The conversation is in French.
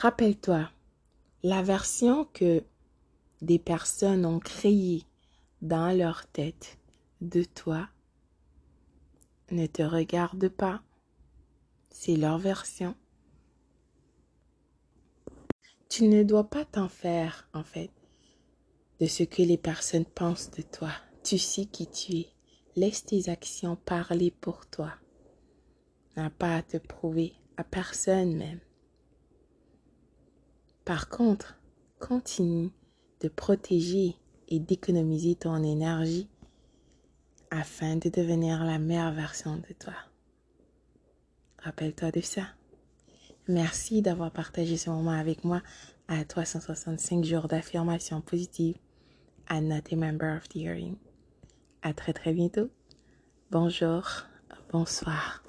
Rappelle-toi, la version que des personnes ont créée dans leur tête de toi ne te regarde pas. C'est leur version. Tu ne dois pas t'en faire, en fait, de ce que les personnes pensent de toi. Tu sais qui tu es. Laisse tes actions parler pour toi. N'a pas à te prouver à personne même. Par contre, continue de protéger et d'économiser ton énergie afin de devenir la meilleure version de toi. Rappelle-toi de ça. Merci d'avoir partagé ce moment avec moi à 365 jours d'affirmation positive. I'm not a member of the hearing. À très très bientôt. Bonjour, bonsoir.